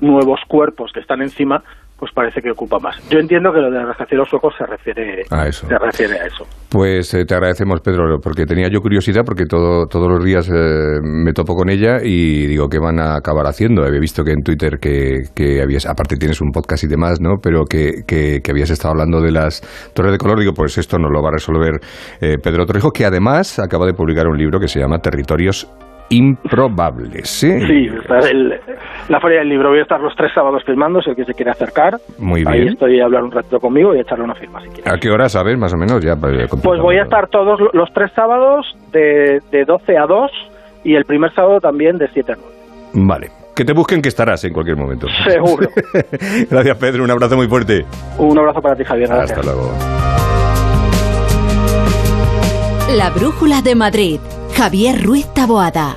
nuevos cuerpos que están encima, pues parece que ocupa más. Yo entiendo que lo de rascacielos suecos se refiere a eso. Se refiere a eso. Pues eh, te agradecemos, Pedro, porque tenía yo curiosidad, porque todo, todos los días eh, me topo con ella y digo, ¿qué van a acabar haciendo? Había visto que en Twitter que, que habías, aparte tienes un podcast y demás, ¿no? Pero que, que, habías estado hablando de las torres de color. Digo, pues esto no lo va a resolver eh, Pedro Torrijos, que además acaba de publicar un libro que se llama Territorios improbables. ¿eh? Sí, está el- la feria del libro. Voy a estar los tres sábados filmando, si el que se quiere acercar. Muy Ahí bien. estoy a hablar un ratito conmigo y a echarle una firma si quiere. ¿A qué hora sabes, más o menos? Ya, pues, Pues voy a estar todos lo- los tres sábados de, de 12 a 2 y el primer sábado también de 7 a 9. Vale. Que te busquen que estarás en cualquier momento. Seguro. *laughs* Gracias, Pedro. Un abrazo muy fuerte. Un abrazo para ti, Javier. Gracias. Hasta luego. La Brújula de Madrid. Javier Ruiz Taboada.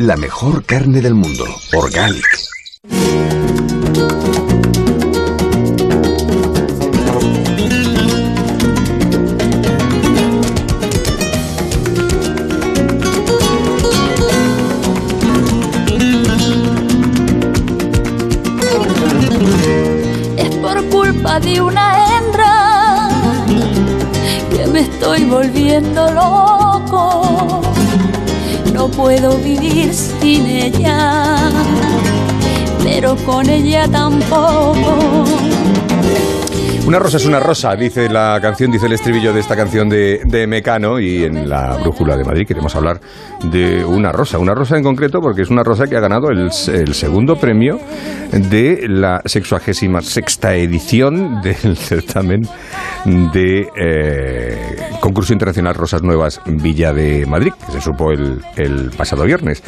La mejor carne del mundo, Organic. Es por culpa de una hembra que me estoy volviendo loco. No puedo vivir sin ella, pero con ella tampoco. Una rosa es una rosa, dice la canción, dice el estribillo de esta canción de, de Mecano y en la Brújula de Madrid queremos hablar de una rosa, una rosa en concreto porque es una rosa que ha ganado el, el segundo premio de la sexuagésima sexta edición del *laughs* certamen de eh, concurso internacional Rosas Nuevas Villa de Madrid, que se supo el, el pasado viernes.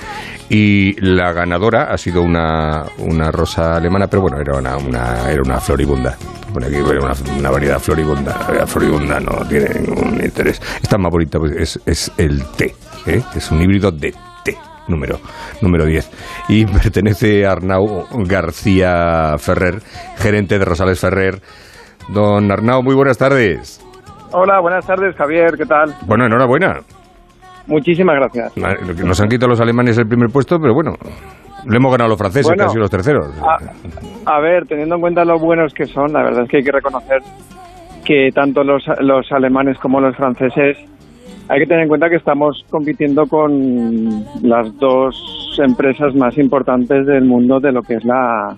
Y la ganadora ha sido una, una rosa alemana, pero bueno, era una, era una floribunda. Pone aquí, era una, una variedad floribunda. La floribunda no tiene ningún interés. Esta más bonita pues, es, es el té, ¿eh? es un híbrido de té. Número, número 10. Y *laughs* pertenece a Arnau García Ferrer, gerente de Rosales Ferrer. Don Arnau, muy buenas tardes. Hola, buenas tardes, Javier, ¿qué tal? Bueno, enhorabuena. Muchísimas gracias. Nos han quitado los alemanes el primer puesto, pero bueno, le hemos ganado los franceses, Bueno, que han sido los terceros. A, a ver, teniendo en cuenta lo buenos que son, la verdad es que hay que reconocer que tanto los, los alemanes como los franceses, hay que tener en cuenta que estamos compitiendo con las dos empresas más importantes del mundo de lo que es la,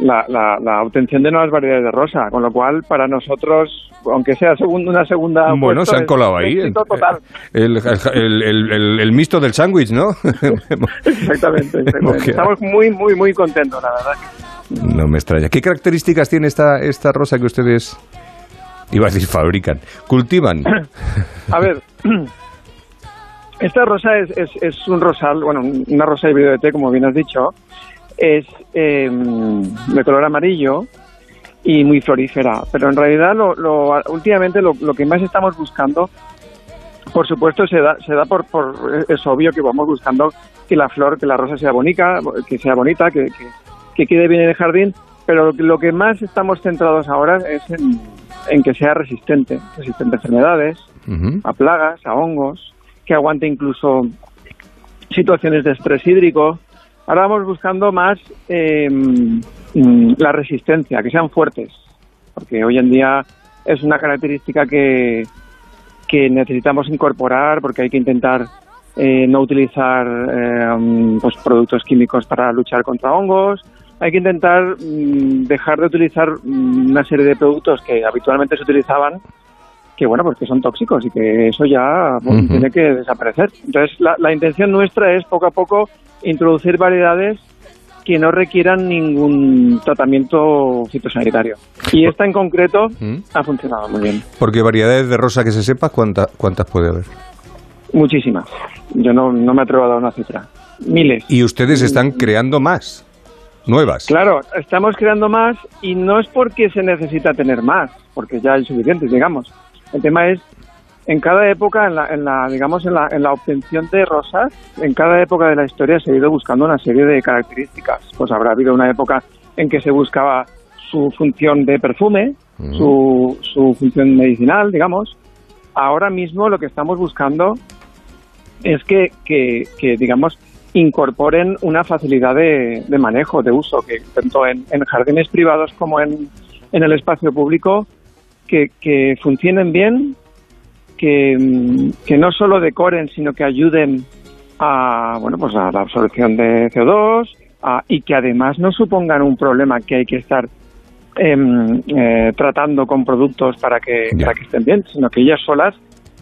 la, la, la obtención de nuevas variedades de rosa, con lo cual para nosotros, aunque sea segundo, una segunda Bueno, puesto, se han colado ahí. éxito total. El, el, el- el- el mixto del sándwich, ¿no? *laughs* Exactamente. Estamos muy, muy, muy contentos, la verdad. No me extraña. ¿Qué características tiene esta, esta rosa que ustedes, iba a decir, fabrican, cultivan? A ver, *clears throat* esta rosa es, es, es un rosal, bueno, una rosa híbrido de té, como bien has dicho, es eh, de color amarillo y muy florífera, pero en realidad lo, lo- últimamente lo, lo que más estamos buscando, por supuesto, se da, se da por, por, es obvio que vamos buscando que la flor, que la rosa sea bonita, que sea bonita, que, que, que quede bien en el jardín, pero lo que, más estamos centrados ahora es en, en que sea resistente, resistente a enfermedades, a plagas, a hongos, que aguante incluso situaciones de estrés hídrico. Ahora vamos buscando más eh, la resistencia, que sean fuertes, porque hoy en día es una característica que, que necesitamos incorporar porque hay que intentar eh, no utilizar eh, productos químicos para luchar contra hongos, hay que intentar mm, dejar de utilizar mm, una serie de productos que habitualmente se utilizaban que bueno, pues que son tóxicos y que eso ya bueno, tiene que desaparecer. Entonces, la, la intención nuestra es poco a poco introducir variedades que no requieran ningún tratamiento fitosanitario. Y esta en concreto ha funcionado muy bien. Porque variedades de rosa que se sepa, ¿cuánta- ¿cuántas puede haber? Muchísimas. Yo no, no me atrevo a dar una cifra. Miles. Y ustedes están creando más, nuevas. Claro, estamos creando más y no es porque se necesita tener más, porque ya hay suficientes, digamos. El tema es, en cada época, en la, en la digamos, en la, en la obtención de rosas, en cada época de la historia se ha ido buscando una serie de características. Pues habrá habido una época en que se buscaba su función de perfume, su, su función medicinal, digamos. Ahora mismo lo que estamos buscando es que, que, que, digamos, incorporen una facilidad de, de manejo, de uso, que tanto en, en jardines privados como en, en el espacio público, que, que funcionen bien, que, mm, que no solo decoren, sino que ayuden a, bueno, pues a la absorción de CO2 a- y que además no supongan un problema que hay que estar em, eh, tratando con productos para que, para que estén bien, sino que ellas solas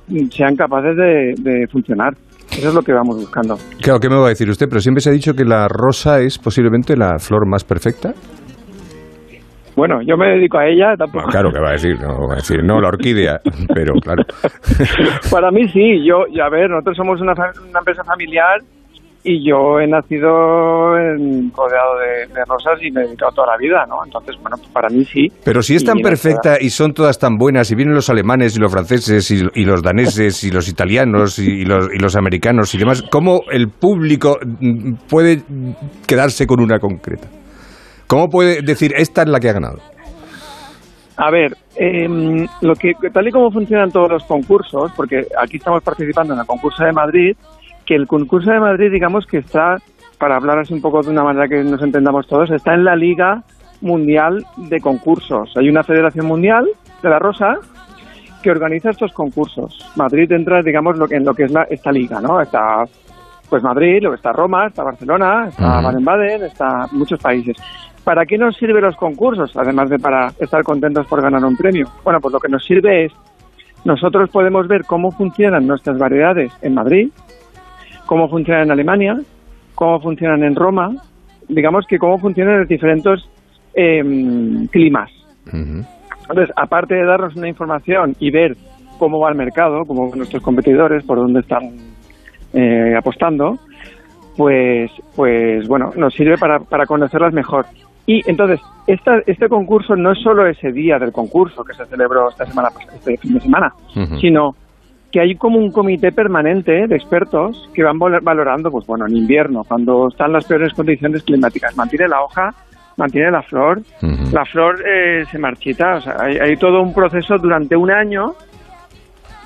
mm, sean capaces de, de funcionar. Eso es lo que vamos buscando. Claro, ¿qué me va a decir usted? Pero siempre se ha dicho que la rosa es posiblemente la flor más perfecta. Bueno, yo me dedico a ella, tampoco. Claro, ¿qué va a decir? No, va a decir, no, la orquídea, *laughs* pero claro. *laughs* Para mí sí, yo, a ver, nosotros somos una, una empresa familiar y yo he nacido en- rodeado de, de rosas y me he dedicado toda la vida, ¿no? Entonces, bueno, para mí sí. Pero si es tan perfecta y son todas tan buenas, y vienen los alemanes y los franceses y, y los daneses y los italianos y los, y los americanos y demás, ¿cómo el público mm, puede quedarse con una concreta? ¿Cómo puede decir, esta es la que ha ganado? A ver, em, lo que tal y como funcionan todos los concursos, porque aquí estamos participando en el concurso de Madrid, que el concurso de Madrid, digamos que está, para hablar así un poco de una manera que nos entendamos todos, está en la Liga Mundial de Concursos. Hay una Federación Mundial de la Rosa que organiza estos concursos. Madrid entra, digamos, lo que, en lo que es la, esta liga, ¿no? Está pues Madrid, luego está Roma, está Barcelona, está. Baden-Baden, está muchos países. ¿Para qué nos sirven los concursos? Además de para estar contentos por ganar un premio. Bueno, pues lo que nos sirve es, nosotros podemos ver cómo funcionan nuestras variedades en Madrid, cómo funcionan en Alemania, cómo funcionan en Roma, digamos que cómo funcionan en los diferentes em, climas. Entonces, aparte de darnos una información y ver cómo va el mercado, cómo van nuestros competidores, por dónde están eh, apostando, pues, pues bueno, nos sirve para, para conocerlas mejor. Y entonces, esta, este concurso no es solo ese día del concurso que se celebró esta semana, este fin de semana, sino que hay como un comité permanente de expertos que van valorando, pues bueno, en invierno, cuando están las peores condiciones climáticas, mantiene la hoja, mantiene la flor, la flor eh, se marchita, o sea, hay, hay todo un proceso durante un año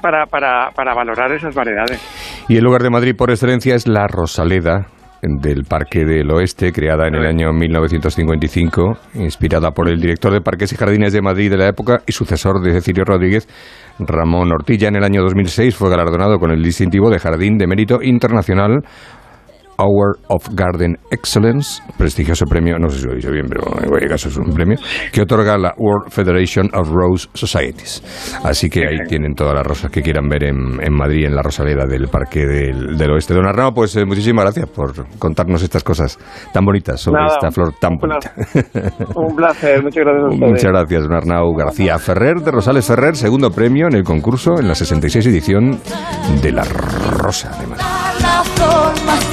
para, para, para valorar esas variedades. Y el lugar de Madrid por excelencia es la Rosaleda del Parque del Oeste, creada en el año 1955, inspirada por el director de Parques y Jardines de Madrid de la época y sucesor de Cecilio Rodríguez, Ramón Ortilla. En el año 2006 fue galardonado con el distintivo de Jardín de Mérito Internacional Hour of Garden Excellence, prestigioso premio, no sé si lo he dicho bien, pero en cualquier caso es un premio, que otorga la World Federation of Rose Societies. Así que ahí tienen todas las rosas que quieran ver en, en Madrid, en la Rosaleda del Parque del, del Oeste. Don Arnau, pues eh, muchísimas gracias por contarnos estas cosas tan bonitas sobre Nada, esta flor tan bonita. *laughs* Un placer, muchas gracias a ustedes. Muchas gracias, don Arnau García Ferrer de Rosales Ferrer, segundo premio en el concurso en la 66 edición de la Rosa de Madrid.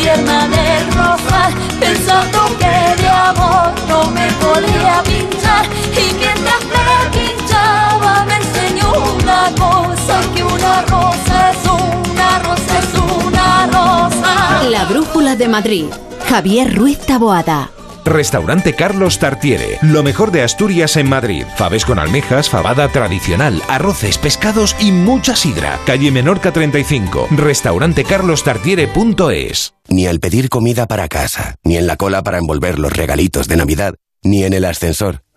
Tierna del rosal, pensando que de amor no me podía pinchar. Y mientras me pinchaba me enseñó una cosa, que una rosa es una rosa es una rosa. La Brújula de Madrid. Javier Ruiz Taboada. Restaurante Carlos Tartiere, lo mejor de Asturias en Madrid. Faves con almejas, fabada tradicional, arroces, pescados y mucha sidra. Calle Menorca 35, restaurantecarlostartiere.es. Ni al pedir comida para casa, ni en la cola para envolver los regalitos de Navidad, ni en el ascensor.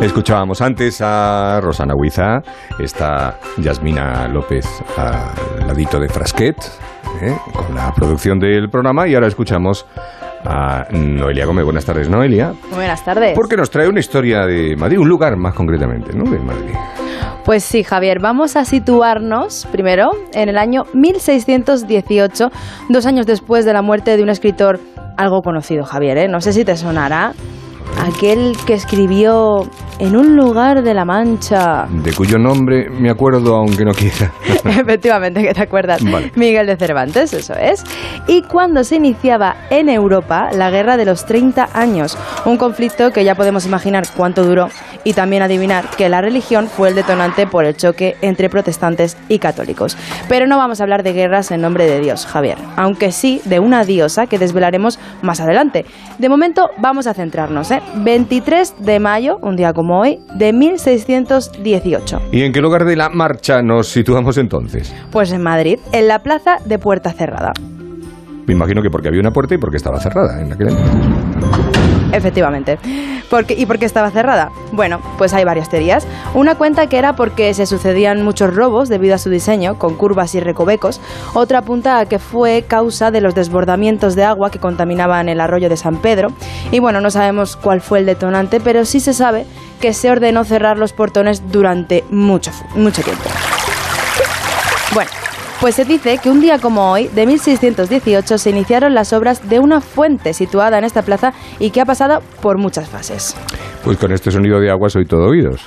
Escuchábamos antes a Rosana Huiza, está Yasmina López al ladito de Frasquet, ¿eh? con la producción del programa, y ahora escuchamos a Noelia Gómez. Buenas tardes, Noelia. Buenas tardes. Porque nos trae una historia de Madrid, un lugar más concretamente, ¿no? De Madrid. Pues sí, Javier, vamos a situarnos primero en el año 1618, dos años después de la muerte de un escritor algo conocido, Javier, ¿eh? no sé si te sonará. Aquel que escribió en un lugar de la Mancha. De cuyo nombre me acuerdo aunque no quiera. *laughs* Efectivamente, que te acuerdas. Vale. Miguel de Cervantes, eso es. Y cuando se iniciaba en Europa la Guerra de los 30 años, un conflicto que ya podemos imaginar cuánto duró y también adivinar que la religión fue el detonante por el choque entre protestantes y católicos. Pero no vamos a hablar de guerras en nombre de Dios, Javier, aunque sí de una diosa que desvelaremos más adelante. De momento vamos a centrarnos, ¿eh? 23 de mayo, un día como hoy, de 1618. ¿Y en qué lugar de la marcha nos situamos entonces? Pues en Madrid, en la plaza de Puerta Cerrada. Me imagino que porque había una puerta y porque estaba cerrada en aquel entonces. Efectivamente. Porque, ¿Y por qué estaba cerrada? Bueno, pues hay varias teorías. Una cuenta que era porque se sucedían muchos robos debido a su diseño, con curvas y recovecos. Otra apunta a que fue causa de los desbordamientos de agua que contaminaban el arroyo de San Pedro. Y bueno, no sabemos cuál fue el detonante, pero sí se sabe que se ordenó cerrar los portones durante mucho, mucho tiempo. Bueno, pues se dice que un día como hoy, de 1618, se iniciaron las obras de una fuente situada en esta plaza y que ha pasado por muchas fases. Pues con este sonido de agua soy todo oídos.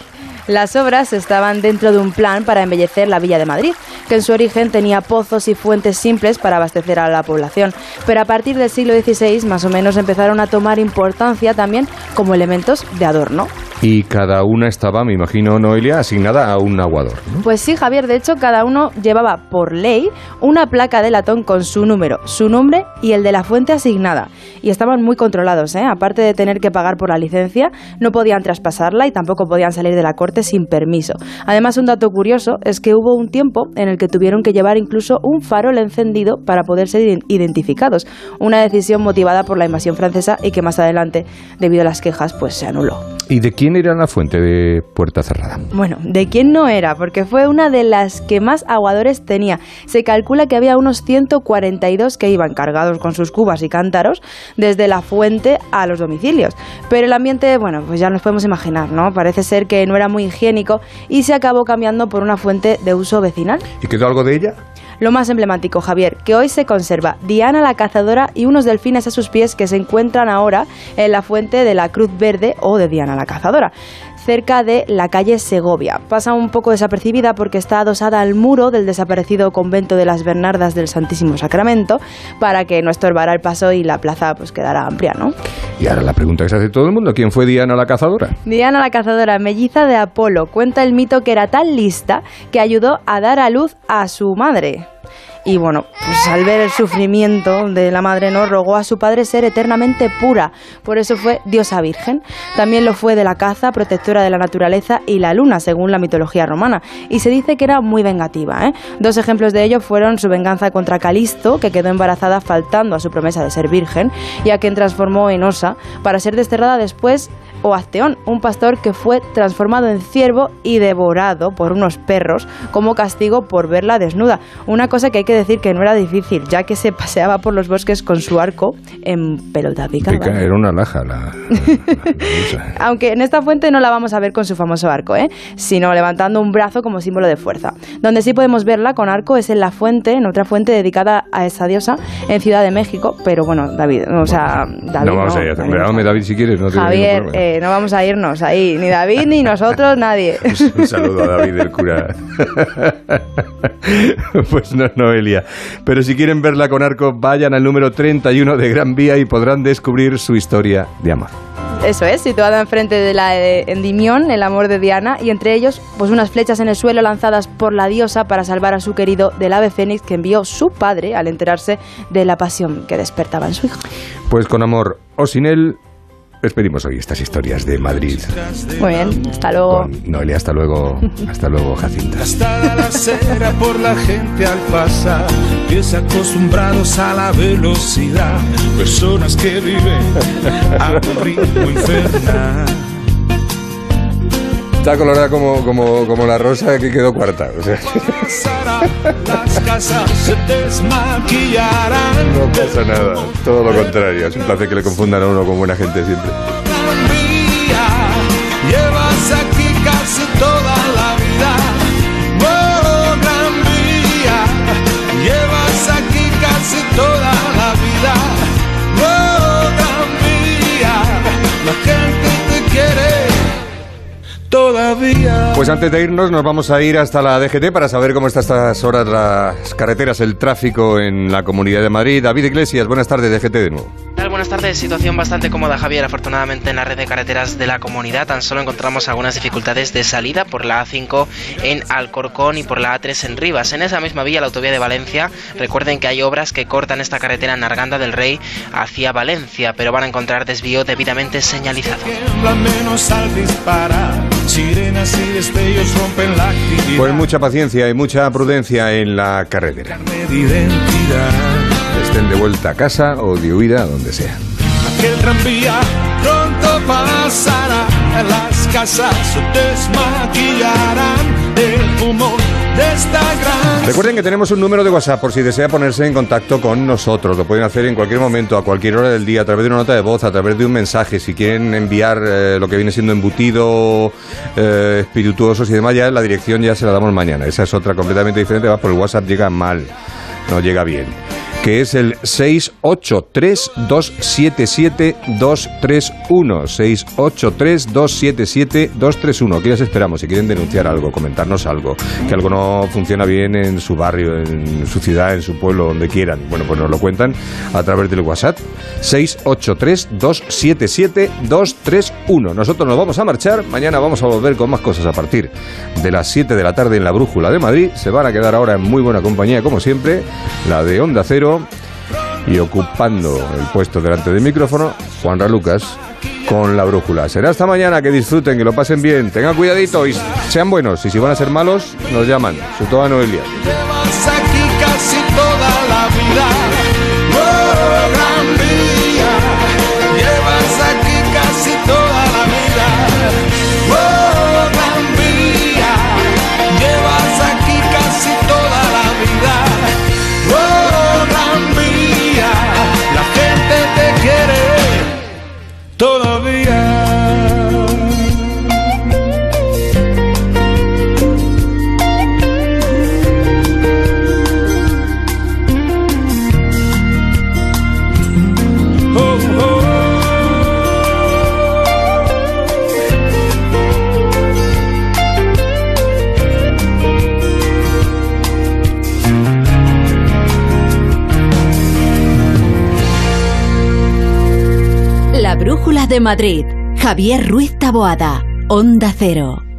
Las obras estaban dentro de un plan para embellecer la villa de Madrid, que en su origen tenía pozos y fuentes simples para abastecer a la población, pero a partir del siglo XVI más o menos empezaron a tomar importancia también como elementos de adorno. Y cada una estaba, me imagino, Noelia, asignada a un aguador. ¿no? Pues sí, Javier, de hecho cada uno llevaba por ley una placa de latón con su número, su nombre y el de la fuente asignada. Y estaban muy controlados, ¿eh? aparte de tener que pagar por la licencia, no podían traspasarla y tampoco podían salir de la corte sin permiso. Además, un dato curioso es que hubo un tiempo en el que tuvieron que llevar incluso un farol encendido para poder ser ident- identificados, una decisión motivada por la invasión francesa y que más adelante, debido a las quejas, pues se anuló. ¿Y de quién era la fuente de Puerta Cerrada? Bueno, ¿de quién no era? Porque fue una de las que más aguadores tenía. Se calcula que había unos 142 que iban cargados con sus cubas y cántaros desde la fuente a los domicilios. Pero el ambiente, bueno, pues ya nos podemos imaginar, ¿no? Parece ser que no era muy higiénico y se acabó cambiando por una fuente de uso vecinal. ¿Y quedó algo de ella? Lo más emblemático, Javier, que hoy se conserva Diana la cazadora y unos delfines a sus pies que se encuentran ahora en la fuente de la Cruz Verde o de Diana la cazadora cerca de la calle Segovia. Pasa un poco desapercibida porque está adosada al muro del desaparecido convento de las Bernardas del Santísimo Sacramento para que no estorbara el paso y la plaza pues quedara amplia, ¿no? Y ahora la pregunta que se hace todo el mundo, ¿quién fue Diana la cazadora? Diana la cazadora, melliza de Apolo, cuenta el mito que era tan lista que ayudó a dar a luz a su madre. Y bueno, pues al ver el sufrimiento de la madre, no rogó a su padre ser eternamente pura. Por eso fue diosa virgen. También lo fue de la caza, protectora de la naturaleza y la luna, según la mitología romana. Y se dice que era muy vengativa. ¿eh? Dos ejemplos de ello fueron su venganza contra Calisto, que quedó embarazada faltando a su promesa de ser virgen, y a quien transformó en osa para ser desterrada después o Acteón, un pastor que fue transformado en ciervo y devorado por unos perros como castigo por verla desnuda. Una cosa que hay que decir que no era difícil, ya que se paseaba por los bosques con su arco en pelota picada. Pica- Era una laja la... *laughs* Aunque en esta fuente no la vamos a ver con su famoso arco, ¿eh? sino levantando un brazo como símbolo de fuerza. Donde sí podemos verla con arco es en la fuente, en otra fuente dedicada a esa diosa en Ciudad de México, pero bueno, David, o sea, David, no, vamos a ir a David, David si quieres. No Javier. Que no vamos a irnos ahí, ni David, ni nosotros, nadie. *laughs* Un saludo a David del cura. *laughs* Pues no, Noelia. Pero si quieren verla con arco, vayan al número 31 de Gran Vía y podrán descubrir su historia de amor. Eso es, situada enfrente de la de Endimión, el amor de Diana, y entre ellos, pues unas flechas en el suelo lanzadas por la diosa para salvar a su querido del ave fénix que envió su padre al enterarse de la pasión que despertaba en su hijo. Pues con amor o sin él, despedimos hoy estas historias de Madrid. Muy bien, hasta luego. Con Noelia, hasta luego. Hasta luego, Jacinta. Gastada la acera por la gente al pasar, pies acostumbrados a la velocidad, personas que viven a un ritmo infernal. Está colorada como, como, como la rosa que quedó cuarta. o sea. Las casas se desmaquillarán. No pasa nada, todo lo contrario. Es un placer que le confundan a uno con buena gente siempre. Todavía. Pues antes de irnos nos vamos a ir hasta la DGT para saber cómo está a estas horas las carreteras, el tráfico en la Comunidad de Madrid. David Iglesias, buenas tardes, DGT de nuevo. Buenas tardes. Situación bastante cómoda, Javier. Afortunadamente en la red de carreteras de la comunidad tan solo encontramos algunas dificultades de salida por la A5 en Alcorcón y por la A3 en Rivas. En esa misma vía, la autovía de Valencia, recuerden que hay obras que cortan esta carretera en Arganda del Rey hacia Valencia, pero van a encontrar desvío debidamente señalizado. Pues mucha paciencia y mucha prudencia en la carretera. Estén de vuelta a casa o de huida, donde sea. Aquel tranvía pronto pasará. Las casas se desmaquillarán del humo de esta gran. Recuerden que tenemos un número de WhatsApp por si desea ponerse en contacto con nosotros. Lo pueden hacer en cualquier momento, a cualquier hora del día, a través de una nota de voz, a través de un mensaje. Si quieren enviar eh, lo que viene siendo embutido, eh, espirituosos y demás, ya la dirección ya se la damos mañana. Esa es otra completamente diferente, va por el WhatsApp llega mal, no llega bien. Que es el 683-277-231. 683-277-231. Aquí les esperamos si quieren denunciar algo, comentarnos algo, que algo no funciona bien en su barrio, en su ciudad, en su pueblo, donde quieran. Bueno, pues nos lo cuentan a través del WhatsApp. 683-277-231. Nosotros nos vamos a marchar. Mañana vamos a volver con más cosas a partir de las 7 de la tarde en la Brújula de Madrid. Se van a quedar ahora en muy buena compañía, como siempre, la de Onda Cero. Y ocupando el puesto delante del micrófono, Juanra Lucas con la brújula. Será hasta mañana, que disfruten, que lo pasen bien, tengan cuidadito y sean buenos. Y si van a ser malos, nos llaman. Su toda Noelia. De Madrid. Javier Ruiz Taboada. Onda Cero.